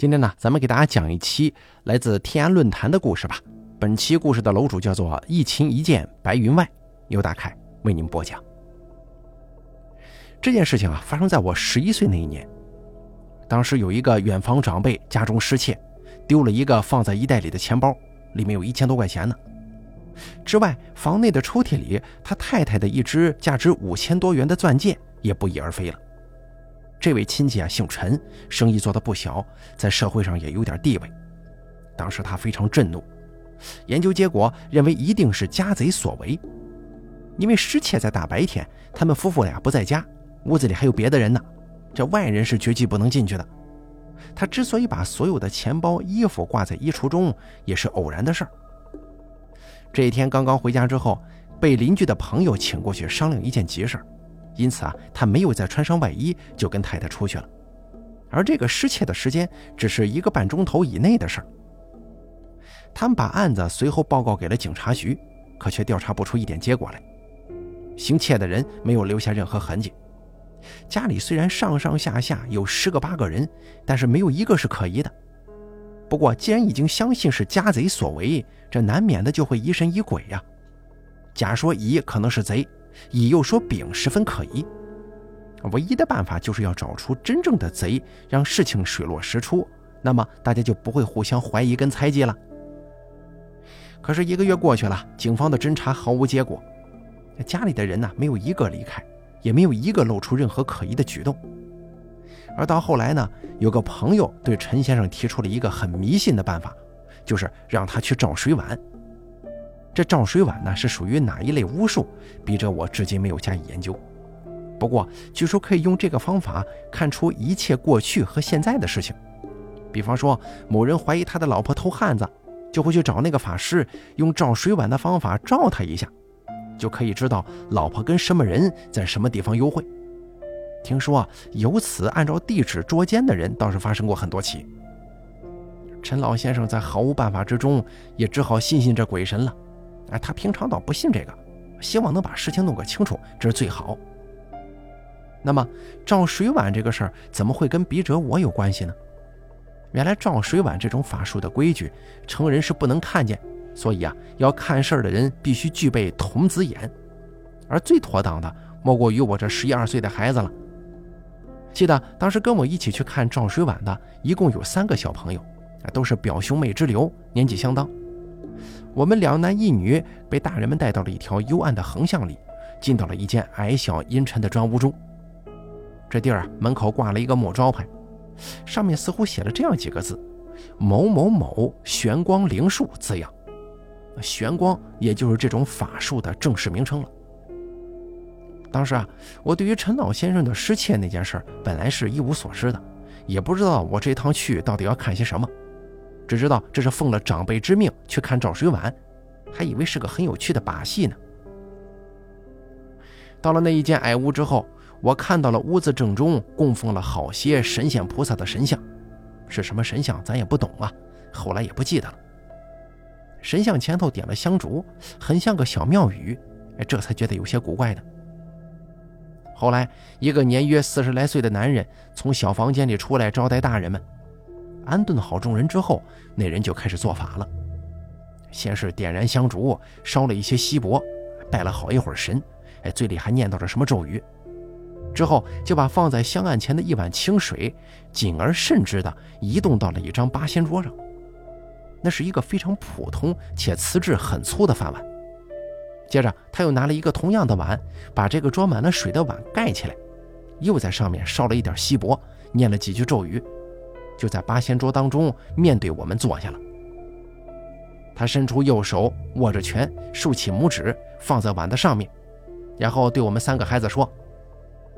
今天呢，咱们给大家讲一期来自天安论坛的故事吧。本期故事的楼主叫做一琴一剑白云外，由大凯为您播讲。这件事情啊，发生在我十一岁那一年。当时有一个远房长辈家中失窃，丢了一个放在衣袋里的钱包，里面有一千多块钱呢。之外，房内的抽屉里，他太太的一只价值五千多元的钻戒也不翼而飞了。这位亲戚啊，姓陈，生意做得不小，在社会上也有点地位。当时他非常震怒，研究结果认为一定是家贼所为，因为失窃在大白天，他们夫妇俩不在家，屋子里还有别的人呢，这外人是绝技不能进去的。他之所以把所有的钱包、衣服挂在衣橱中，也是偶然的事儿。这一天刚刚回家之后，被邻居的朋友请过去商量一件急事儿。因此啊，他没有再穿上外衣就跟太太出去了，而这个失窃的时间只是一个半钟头以内的事儿。他们把案子随后报告给了警察局，可却调查不出一点结果来。行窃的人没有留下任何痕迹，家里虽然上上下下有十个八个人，但是没有一个是可疑的。不过既然已经相信是家贼所为，这难免的就会疑神疑鬼呀。甲说乙可能是贼。乙又说丙十分可疑，唯一的办法就是要找出真正的贼，让事情水落石出，那么大家就不会互相怀疑跟猜忌了。可是一个月过去了，警方的侦查毫无结果，家里的人呢没有一个离开，也没有一个露出任何可疑的举动。而到后来呢，有个朋友对陈先生提出了一个很迷信的办法，就是让他去找水碗。这照水碗呢是属于哪一类巫术？笔者我至今没有加以研究。不过据说可以用这个方法看出一切过去和现在的事情。比方说，某人怀疑他的老婆偷汉子，就会去找那个法师，用照水碗的方法照他一下，就可以知道老婆跟什么人在什么地方幽会。听说啊，由此按照地址捉奸的人倒是发生过很多起。陈老先生在毫无办法之中，也只好信信这鬼神了。哎，他平常倒不信这个，希望能把事情弄个清楚，这是最好。那么照水碗这个事儿怎么会跟笔者我有关系呢？原来照水碗这种法术的规矩，成人是不能看见，所以啊，要看事儿的人必须具备童子眼，而最妥当的莫过于我这十一二岁的孩子了。记得当时跟我一起去看照水碗的，一共有三个小朋友，都是表兄妹之流，年纪相当。我们两男一女被大人们带到了一条幽暗的横巷里，进到了一间矮小阴沉的砖屋中。这地儿啊，门口挂了一个木招牌，上面似乎写了这样几个字：“某某某玄光灵术”字样。玄光也就是这种法术的正式名称了。当时啊，我对于陈老先生的失窃那件事本来是一无所知的，也不知道我这趟去到底要看些什么。只知道这是奉了长辈之命去看赵水碗，还以为是个很有趣的把戏呢。到了那一间矮屋之后，我看到了屋子正中供奉了好些神仙菩萨的神像，是什么神像咱也不懂啊，后来也不记得了。神像前头点了香烛，很像个小庙宇，这才觉得有些古怪的。后来，一个年约四十来岁的男人从小房间里出来招待大人们。安顿好众人之后，那人就开始做法了。先是点燃香烛，烧了一些锡箔，拜了好一会儿神，哎，嘴里还念叨着什么咒语。之后就把放在香案前的一碗清水，谨而慎之地移动到了一张八仙桌上。那是一个非常普通且瓷质很粗的饭碗。接着他又拿了一个同样的碗，把这个装满了水的碗盖起来，又在上面烧了一点锡箔，念了几句咒语。就在八仙桌当中，面对我们坐下了。他伸出右手握着拳，竖起拇指放在碗的上面，然后对我们三个孩子说：“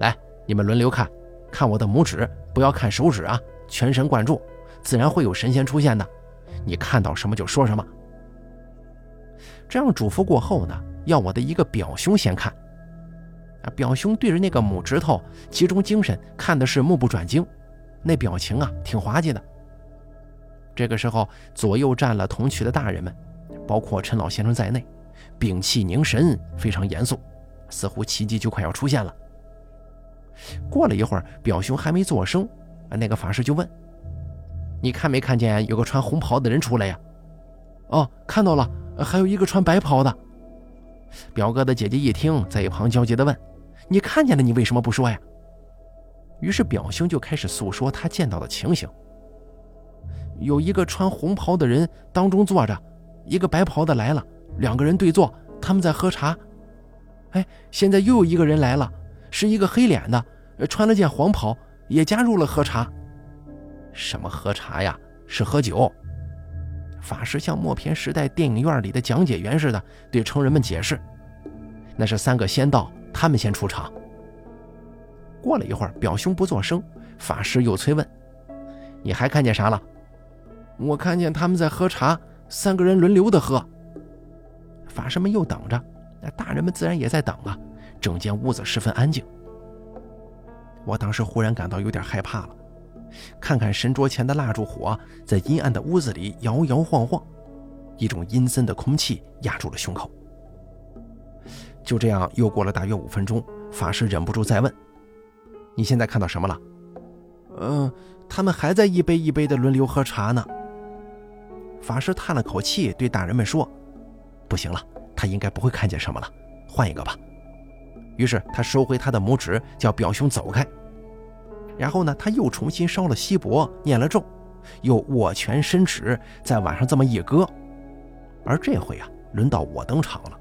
来，你们轮流看，看我的拇指，不要看手指啊，全神贯注，自然会有神仙出现的。你看到什么就说什么。”这样嘱咐过后呢，要我的一个表兄先看。啊，表兄对着那个拇指头集中精神看的是目不转睛。那表情啊，挺滑稽的。这个时候，左右站了同去的大人们，包括陈老先生在内，屏气凝神，非常严肃，似乎奇迹就快要出现了。过了一会儿，表兄还没作声，那个法师就问：“你看没看见有个穿红袍的人出来呀？哦，看到了，还有一个穿白袍的。表哥的姐姐一听，在一旁焦急地问：“你看见了，你为什么不说呀？”于是表兄就开始诉说他见到的情形。有一个穿红袍的人当中坐着，一个白袍的来了，两个人对坐，他们在喝茶。哎，现在又有一个人来了，是一个黑脸的，穿了件黄袍，也加入了喝茶。什么喝茶呀？是喝酒。法师像默片时代电影院里的讲解员似的，对成人们解释：“那是三个仙道，他们先出场。”过了一会儿，表兄不作声，法师又催问：“你还看见啥了？”我看见他们在喝茶，三个人轮流的喝。法师们又等着，那大人们自然也在等啊。整间屋子十分安静。我当时忽然感到有点害怕了，看看神桌前的蜡烛火在阴暗的屋子里摇摇晃晃，一种阴森的空气压住了胸口。就这样，又过了大约五分钟，法师忍不住再问。你现在看到什么了？嗯，他们还在一杯一杯的轮流喝茶呢。法师叹了口气，对大人们说：“不行了，他应该不会看见什么了，换一个吧。”于是他收回他的拇指，叫表兄走开。然后呢，他又重新烧了锡箔，念了咒，又握拳伸指，在碗上这么一搁。而这回啊，轮到我登场了。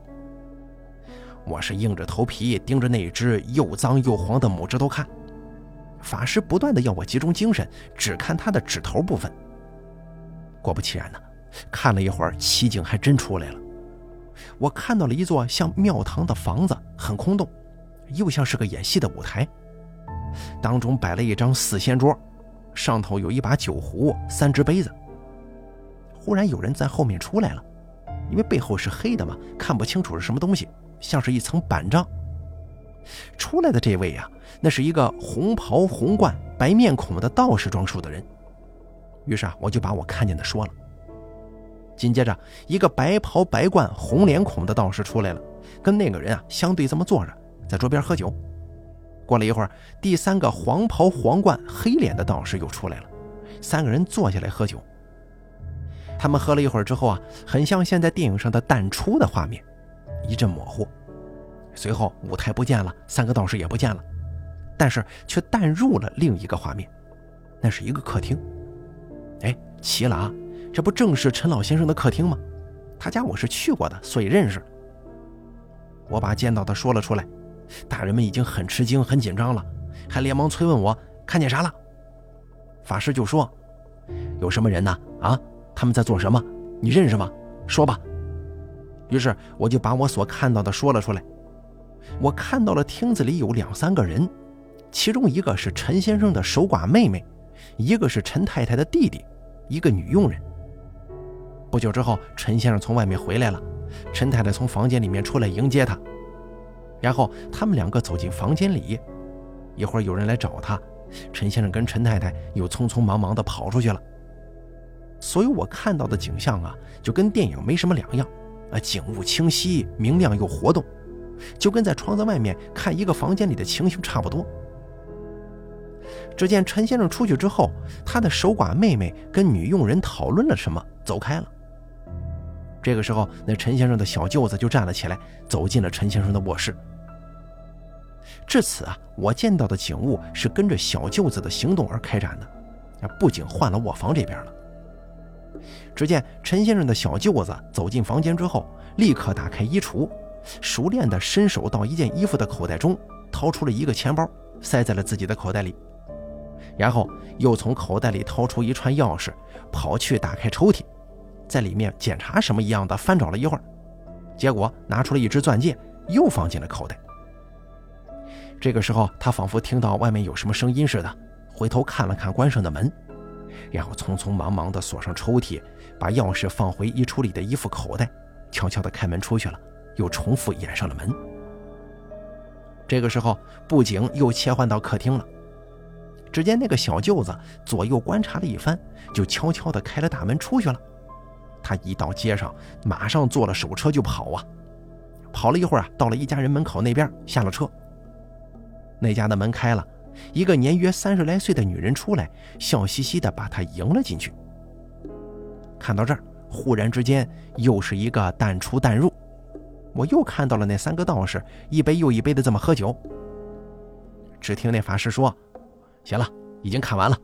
我是硬着头皮盯着那只又脏又黄的拇指头看。法师不断的要我集中精神，只看他的指头部分。果不其然呢，看了一会儿，奇景还真出来了。我看到了一座像庙堂的房子，很空洞，又像是个演戏的舞台。当中摆了一张四仙桌，上头有一把酒壶、三只杯子。忽然有人在后面出来了，因为背后是黑的嘛，看不清楚是什么东西，像是一层板障。出来的这位呀。那是一个红袍红冠、白面孔的道士装束的人。于是啊，我就把我看见的说了。紧接着，一个白袍白冠、红脸孔的道士出来了，跟那个人啊相对这么坐着，在桌边喝酒。过了一会儿，第三个黄袍黄冠、黑脸的道士又出来了，三个人坐下来喝酒。他们喝了一会儿之后啊，很像现在电影上的淡出的画面，一阵模糊。随后舞台不见了，三个道士也不见了。但是却淡入了另一个画面，那是一个客厅。哎，奇了啊！这不正是陈老先生的客厅吗？他家我是去过的，所以认识。我把见到的说了出来，大人们已经很吃惊、很紧张了，还连忙催问我看见啥了。法师就说：“有什么人呢？啊，他们在做什么？你认识吗？说吧。”于是我就把我所看到的说了出来。我看到了厅子里有两三个人。其中一个是陈先生的守寡妹妹，一个是陈太太的弟弟，一个女佣人。不久之后，陈先生从外面回来了，陈太太从房间里面出来迎接他，然后他们两个走进房间里。一会儿有人来找他，陈先生跟陈太太又匆匆忙忙地跑出去了。所以我看到的景象啊，就跟电影没什么两样，啊，景物清晰、明亮又活动，就跟在窗子外面看一个房间里的情形差不多。只见陈先生出去之后，他的守寡妹妹跟女佣人讨论了什么，走开了。这个时候，那陈先生的小舅子就站了起来，走进了陈先生的卧室。至此啊，我见到的景物是跟着小舅子的行动而开展的，啊，不仅换了卧房这边了。只见陈先生的小舅子走进房间之后，立刻打开衣橱，熟练地伸手到一件衣服的口袋中，掏出了一个钱包，塞在了自己的口袋里。然后又从口袋里掏出一串钥匙，跑去打开抽屉，在里面检查什么一样的翻找了一会儿，结果拿出了一只钻戒，又放进了口袋。这个时候，他仿佛听到外面有什么声音似的，回头看了看关上的门，然后匆匆忙忙地锁上抽屉，把钥匙放回衣橱里的衣服口袋，悄悄地开门出去了，又重复掩上了门。这个时候，布景又切换到客厅了。只见那个小舅子左右观察了一番，就悄悄地开了大门出去了。他一到街上，马上坐了手车就跑啊！跑了一会儿啊，到了一家人门口那边下了车。那家的门开了，一个年约三十来岁的女人出来，笑嘻嘻地把他迎了进去。看到这儿，忽然之间又是一个淡出淡入，我又看到了那三个道士一杯又一杯的这么喝酒。只听那法师说：“行了，已经看完了。”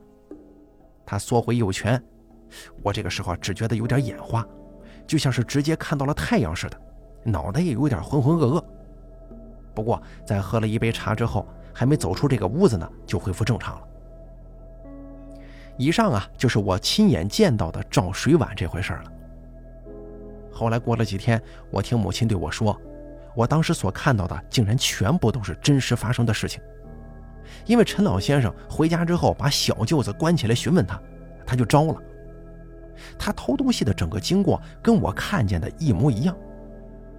他缩回右拳，我这个时候只觉得有点眼花，就像是直接看到了太阳似的，脑袋也有点浑浑噩噩。不过在喝了一杯茶之后，还没走出这个屋子呢，就恢复正常了。以上啊，就是我亲眼见到的照水碗这回事了。后来过了几天，我听母亲对我说，我当时所看到的竟然全部都是真实发生的事情。因为陈老先生回家之后把小舅子关起来询问他，他就招了。他偷东西的整个经过跟我看见的一模一样，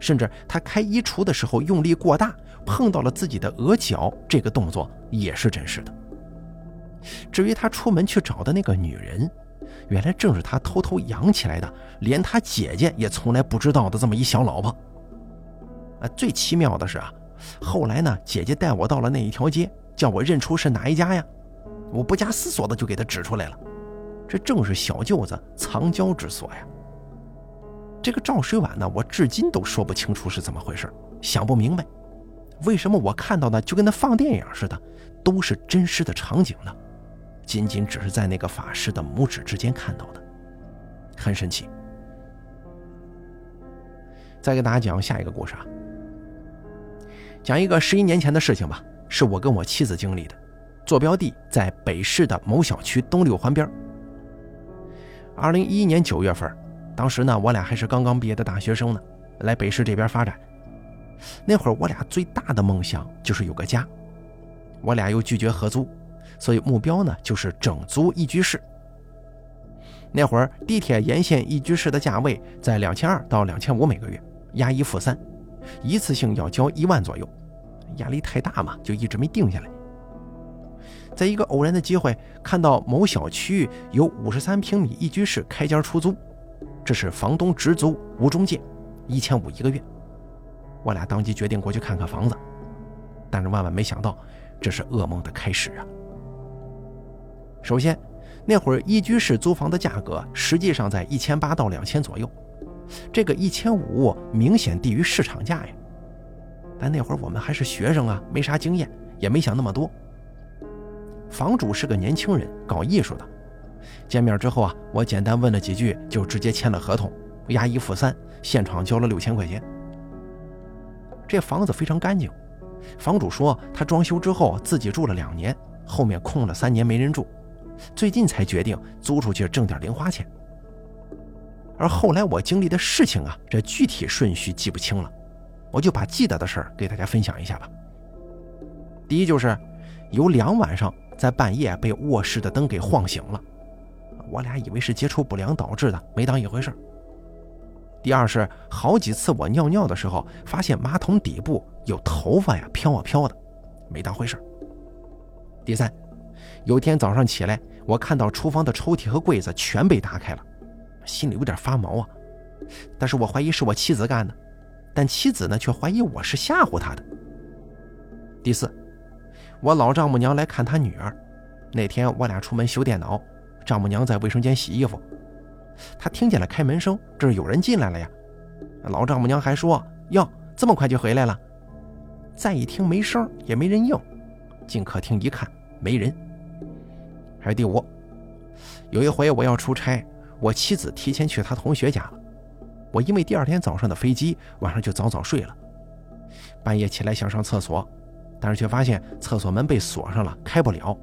甚至他开衣橱的时候用力过大，碰到了自己的额角，这个动作也是真实的。至于他出门去找的那个女人，原来正是他偷偷养起来的，连他姐姐也从来不知道的这么一小老婆。啊，最奇妙的是啊，后来呢，姐姐带我到了那一条街。叫我认出是哪一家呀？我不加思索的就给他指出来了，这正是小舅子藏娇之所呀。这个赵水碗呢，我至今都说不清楚是怎么回事，想不明白，为什么我看到的就跟那放电影似的，都是真实的场景呢？仅仅只是在那个法师的拇指之间看到的，很神奇。再给大家讲下一个故事啊，讲一个十一年前的事情吧。是我跟我妻子经历的，坐标地在北市的某小区东六环边。二零一一年九月份，当时呢，我俩还是刚刚毕业的大学生呢，来北市这边发展。那会儿我俩最大的梦想就是有个家，我俩又拒绝合租，所以目标呢就是整租一居室。那会儿地铁沿线一居室的价位在两千二到两千五每个月，押一付三，一次性要交一万左右。压力太大嘛，就一直没定下来。在一个偶然的机会，看到某小区有五十三平米一居室开间出租，这是房东直租无中介，一千五一个月。我俩当即决定过去看看房子，但是万万没想到，这是噩梦的开始啊！首先，那会儿一居室租房的价格实际上在一千八到两千左右，这个一千五明显低于市场价呀。但那会儿我们还是学生啊，没啥经验，也没想那么多。房主是个年轻人，搞艺术的。见面之后啊，我简单问了几句，就直接签了合同，押一付三，现场交了六千块钱。这房子非常干净，房主说他装修之后自己住了两年，后面空了三年没人住，最近才决定租出去挣点零花钱。而后来我经历的事情啊，这具体顺序记不清了。我就把记得的事儿给大家分享一下吧。第一就是，有两晚上在半夜被卧室的灯给晃醒了，我俩以为是接触不良导致的，没当一回事儿第二是好几次我尿尿的时候，发现马桶底部有头发呀飘啊飘的，没当回事儿第三，有天早上起来，我看到厨房的抽屉和柜子全被打开了，心里有点发毛啊，但是我怀疑是我妻子干的。但妻子呢，却怀疑我是吓唬她的。第四，我老丈母娘来看她女儿，那天我俩出门修电脑，丈母娘在卫生间洗衣服，她听见了开门声，这是有人进来了呀。老丈母娘还说：“哟，这么快就回来了。”再一听没声，也没人应，进客厅一看，没人。还有第五，有一回我要出差，我妻子提前去她同学家了。我因为第二天早上的飞机，晚上就早早睡了。半夜起来想上厕所，但是却发现厕所门被锁上了，开不了。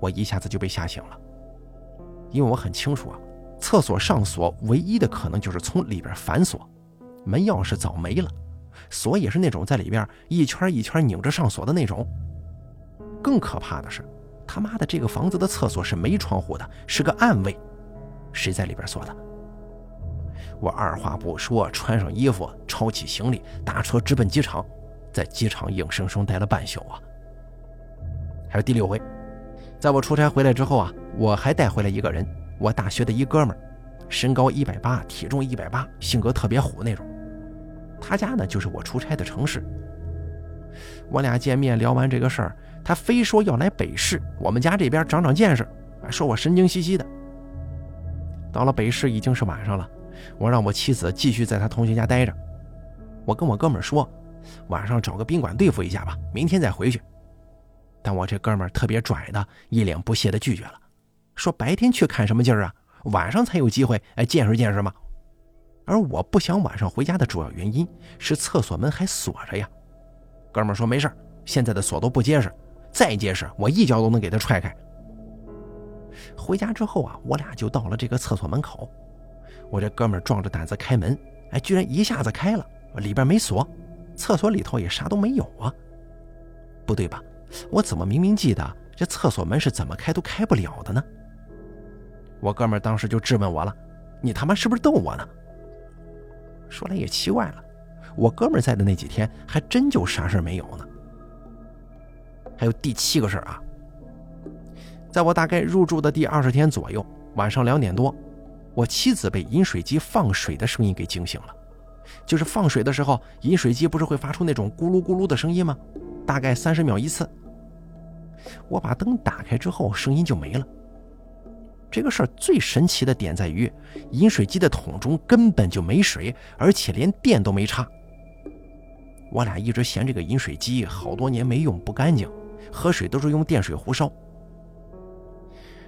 我一下子就被吓醒了，因为我很清楚啊，厕所上锁唯一的可能就是从里边反锁，门钥匙早没了，锁也是那种在里边一圈一圈拧着上锁的那种。更可怕的是，他妈的这个房子的厕所是没窗户的，是个暗卫，谁在里边锁的？我二话不说，穿上衣服，抄起行李，打车直奔机场，在机场硬生生待了半宿啊。还有第六回，在我出差回来之后啊，我还带回来一个人，我大学的一哥们儿，身高一百八，体重一百八，性格特别虎那种。他家呢就是我出差的城市。我俩见面聊完这个事儿，他非说要来北市，我们家这边长长见识，说我神经兮兮的。到了北市已经是晚上了，我让我妻子继续在他同学家待着。我跟我哥们说，晚上找个宾馆对付一下吧，明天再回去。但我这哥们特别拽的，一脸不屑的拒绝了，说白天去看什么劲儿啊，晚上才有机会哎见识见识嘛。而我不想晚上回家的主要原因是厕所门还锁着呀。哥们说没事现在的锁都不结实，再结实我一脚都能给他踹开。回家之后啊，我俩就到了这个厕所门口，我这哥们壮着胆子开门，哎，居然一下子开了，里边没锁，厕所里头也啥都没有啊。不对吧？我怎么明明记得这厕所门是怎么开都开不了的呢？我哥们当时就质问我了：“你他妈是不是逗我呢？”说来也奇怪了，我哥们在的那几天还真就啥事没有呢。还有第七个事儿啊，在我大概入住的第二十天左右，晚上两点多，我妻子被饮水机放水的声音给惊醒了。就是放水的时候，饮水机不是会发出那种咕噜咕噜的声音吗？大概三十秒一次。我把灯打开之后，声音就没了。这个事儿最神奇的点在于，饮水机的桶中根本就没水，而且连电都没插。我俩一直嫌这个饮水机好多年没用，不干净，喝水都是用电水壶烧。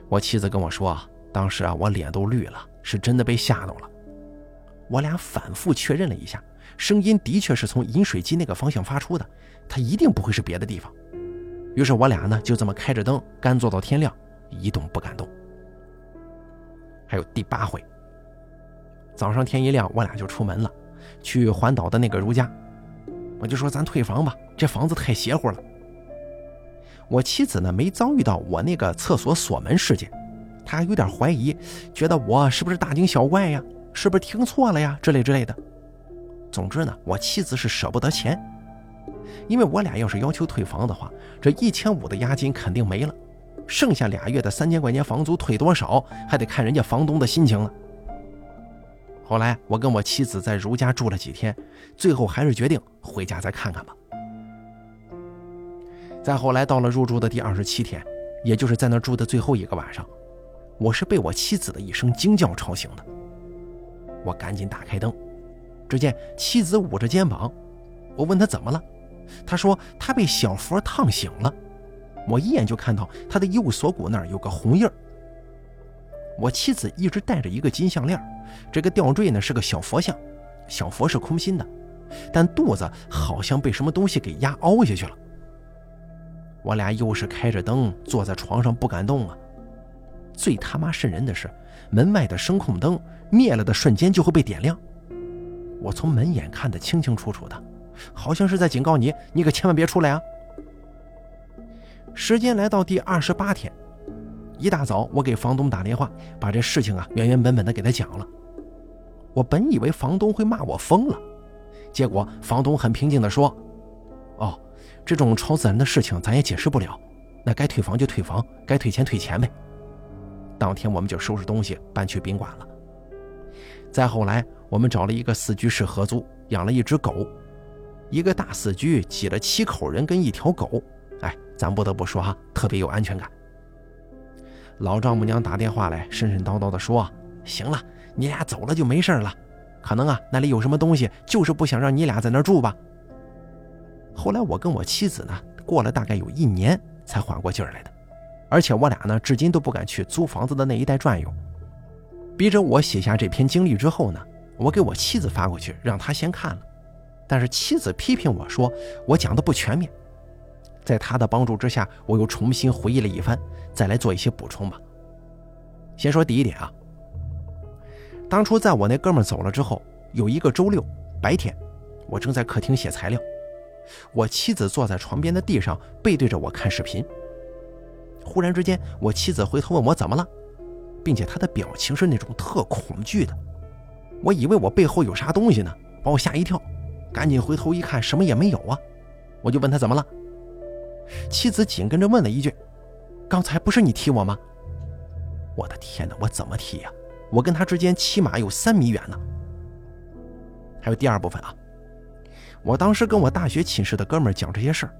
我妻子跟我说，当时啊，我脸都绿了，是真的被吓到了。我俩反复确认了一下，声音的确是从饮水机那个方向发出的，它一定不会是别的地方。于是我俩呢就这么开着灯，干坐到天亮，一动不敢动。还有第八回，早上天一亮，我俩就出门了，去环岛的那个如家。我就说咱退房吧，这房子太邪乎了。我妻子呢没遭遇到我那个厕所锁门事件，她有点怀疑，觉得我是不是大惊小怪呀，是不是听错了呀之类之类的。总之呢，我妻子是舍不得钱，因为我俩要是要求退房的话，这一千五的押金肯定没了。剩下俩月的三千块钱房租退多少，还得看人家房东的心情了。后来我跟我妻子在如家住了几天，最后还是决定回家再看看吧。再后来到了入住的第二十七天，也就是在那住的最后一个晚上，我是被我妻子的一声惊叫吵醒的。我赶紧打开灯，只见妻子捂着肩膀，我问她怎么了，她说她被小佛烫醒了。我一眼就看到她的右锁骨那儿有个红印儿。我妻子一直戴着一个金项链，这个吊坠呢是个小佛像，小佛是空心的，但肚子好像被什么东西给压凹下去了。我俩又是开着灯坐在床上不敢动啊。最他妈瘆人的是，门外的声控灯灭了的瞬间就会被点亮，我从门眼看得清清楚楚的，好像是在警告你，你可千万别出来啊。时间来到第二十八天，一大早我给房东打电话，把这事情啊原原本本的给他讲了。我本以为房东会骂我疯了，结果房东很平静的说：“哦，这种超自然的事情咱也解释不了，那该退房就退房，该退钱退钱呗。”当天我们就收拾东西搬去宾馆了。再后来，我们找了一个四居室合租，养了一只狗，一个大四居挤了七口人跟一条狗。哎，咱不得不说哈，特别有安全感。老丈母娘打电话来，神神叨叨的说：“行了，你俩走了就没事了。可能啊，那里有什么东西，就是不想让你俩在那住吧。”后来我跟我妻子呢，过了大概有一年才缓过劲儿来的，而且我俩呢，至今都不敢去租房子的那一带转悠。逼着我写下这篇经历之后呢，我给我妻子发过去，让她先看了。但是妻子批评我说，我讲的不全面。在他的帮助之下，我又重新回忆了一番，再来做一些补充吧。先说第一点啊，当初在我那哥们走了之后，有一个周六白天，我正在客厅写材料，我妻子坐在床边的地上，背对着我看视频。忽然之间，我妻子回头问我怎么了，并且她的表情是那种特恐惧的，我以为我背后有啥东西呢，把我吓一跳，赶紧回头一看，什么也没有啊，我就问他怎么了。妻子紧跟着问了一句：“刚才不是你踢我吗？”我的天哪，我怎么踢呀？我跟他之间起码有三米远呢。还有第二部分啊，我当时跟我大学寝室的哥们讲这些事儿，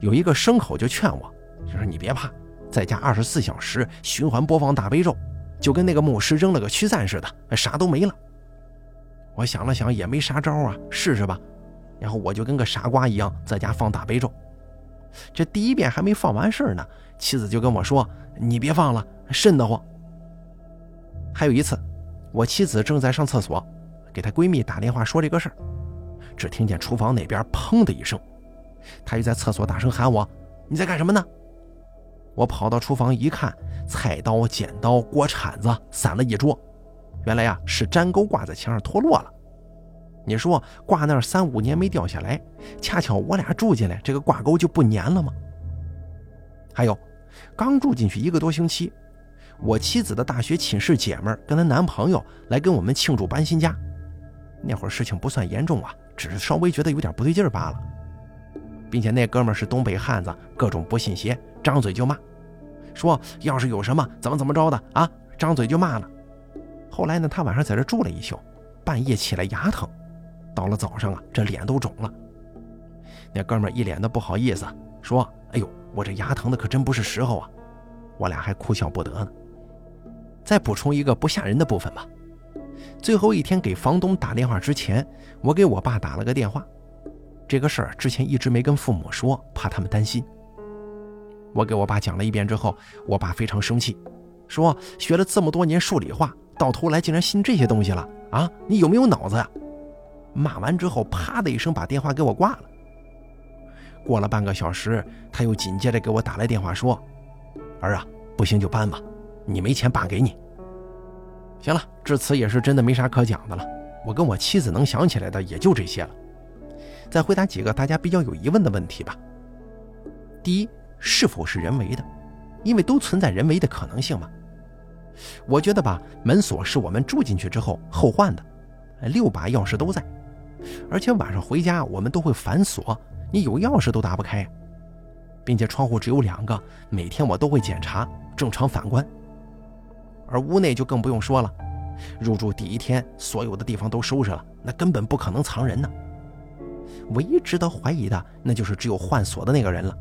有一个牲口就劝我，就说你别怕，在家二十四小时循环播放大悲咒，就跟那个牧师扔了个驱散似的，啥都没了。我想了想，也没啥招啊，试试吧。然后我就跟个傻瓜一样在家放大悲咒。这第一遍还没放完事呢，妻子就跟我说：“你别放了，瘆得慌。”还有一次，我妻子正在上厕所，给她闺蜜打电话说这个事儿，只听见厨房那边砰的一声，她又在厕所大声喊我：“你在干什么呢？”我跑到厨房一看，菜刀、剪刀、锅铲子散了一桌，原来呀是粘钩挂在墙上脱落了。你说挂那儿三五年没掉下来，恰巧我俩住进来，这个挂钩就不粘了吗？还有，刚住进去一个多星期，我妻子的大学寝室姐们跟她男朋友来跟我们庆祝搬新家。那会儿事情不算严重啊，只是稍微觉得有点不对劲儿罢了。并且那哥们是东北汉子，各种不信邪，张嘴就骂，说要是有什么怎么怎么着的啊，张嘴就骂了。后来呢，他晚上在这住了一宿，半夜起来牙疼。到了早上啊，这脸都肿了。那哥们一脸的不好意思，说：“哎呦，我这牙疼的可真不是时候啊！”我俩还哭笑不得呢。再补充一个不吓人的部分吧。最后一天给房东打电话之前，我给我爸打了个电话。这个事儿之前一直没跟父母说，怕他们担心。我给我爸讲了一遍之后，我爸非常生气，说：“学了这么多年数理化，到头来竟然信这些东西了啊？你有没有脑子呀？”骂完之后，啪的一声把电话给我挂了。过了半个小时，他又紧接着给我打来电话说：“儿啊，不行就搬吧，你没钱爸给你。”行了，至此也是真的没啥可讲的了。我跟我妻子能想起来的也就这些了。再回答几个大家比较有疑问的问题吧。第一，是否是人为的？因为都存在人为的可能性嘛。我觉得吧，门锁是我们住进去之后后换的，六把钥匙都在。而且晚上回家我们都会反锁，你有钥匙都打不开，并且窗户只有两个，每天我都会检查，正常反关。而屋内就更不用说了，入住第一天所有的地方都收拾了，那根本不可能藏人呢。唯一值得怀疑的，那就是只有换锁的那个人了，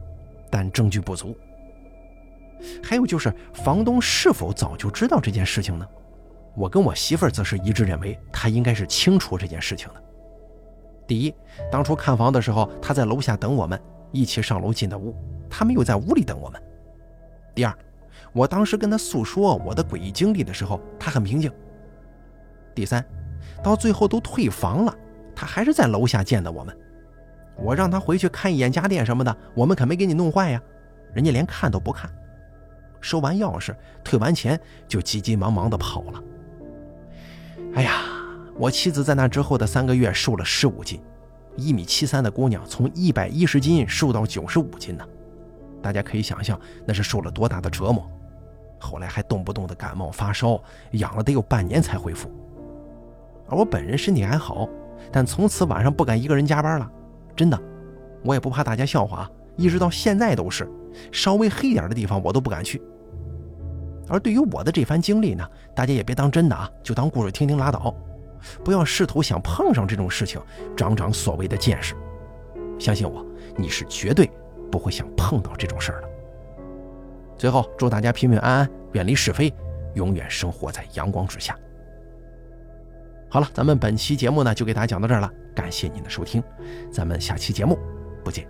但证据不足。还有就是房东是否早就知道这件事情呢？我跟我媳妇儿则是一致认为，他应该是清楚这件事情的。第一，当初看房的时候，他在楼下等我们，一起上楼进的屋，他没有在屋里等我们。第二，我当时跟他诉说我的诡异经历的时候，他很平静。第三，到最后都退房了，他还是在楼下见的我们。我让他回去看一眼家电什么的，我们可没给你弄坏呀，人家连看都不看，收完钥匙，退完钱就急急忙忙的跑了。哎呀！我妻子在那之后的三个月瘦了十五斤，一米七三的姑娘从一百一十斤瘦到九十五斤呢，大家可以想象那是受了多大的折磨。后来还动不动的感冒发烧，养了得有半年才恢复。而我本人身体还好，但从此晚上不敢一个人加班了，真的，我也不怕大家笑话，一直到现在都是，稍微黑点的地方我都不敢去。而对于我的这番经历呢，大家也别当真的啊，就当故事听听拉倒。不要试图想碰上这种事情，长长所谓的见识。相信我，你是绝对不会想碰到这种事儿的。最后，祝大家平平安安，远离是非，永远生活在阳光之下。好了，咱们本期节目呢，就给大家讲到这儿了。感谢您的收听，咱们下期节目不见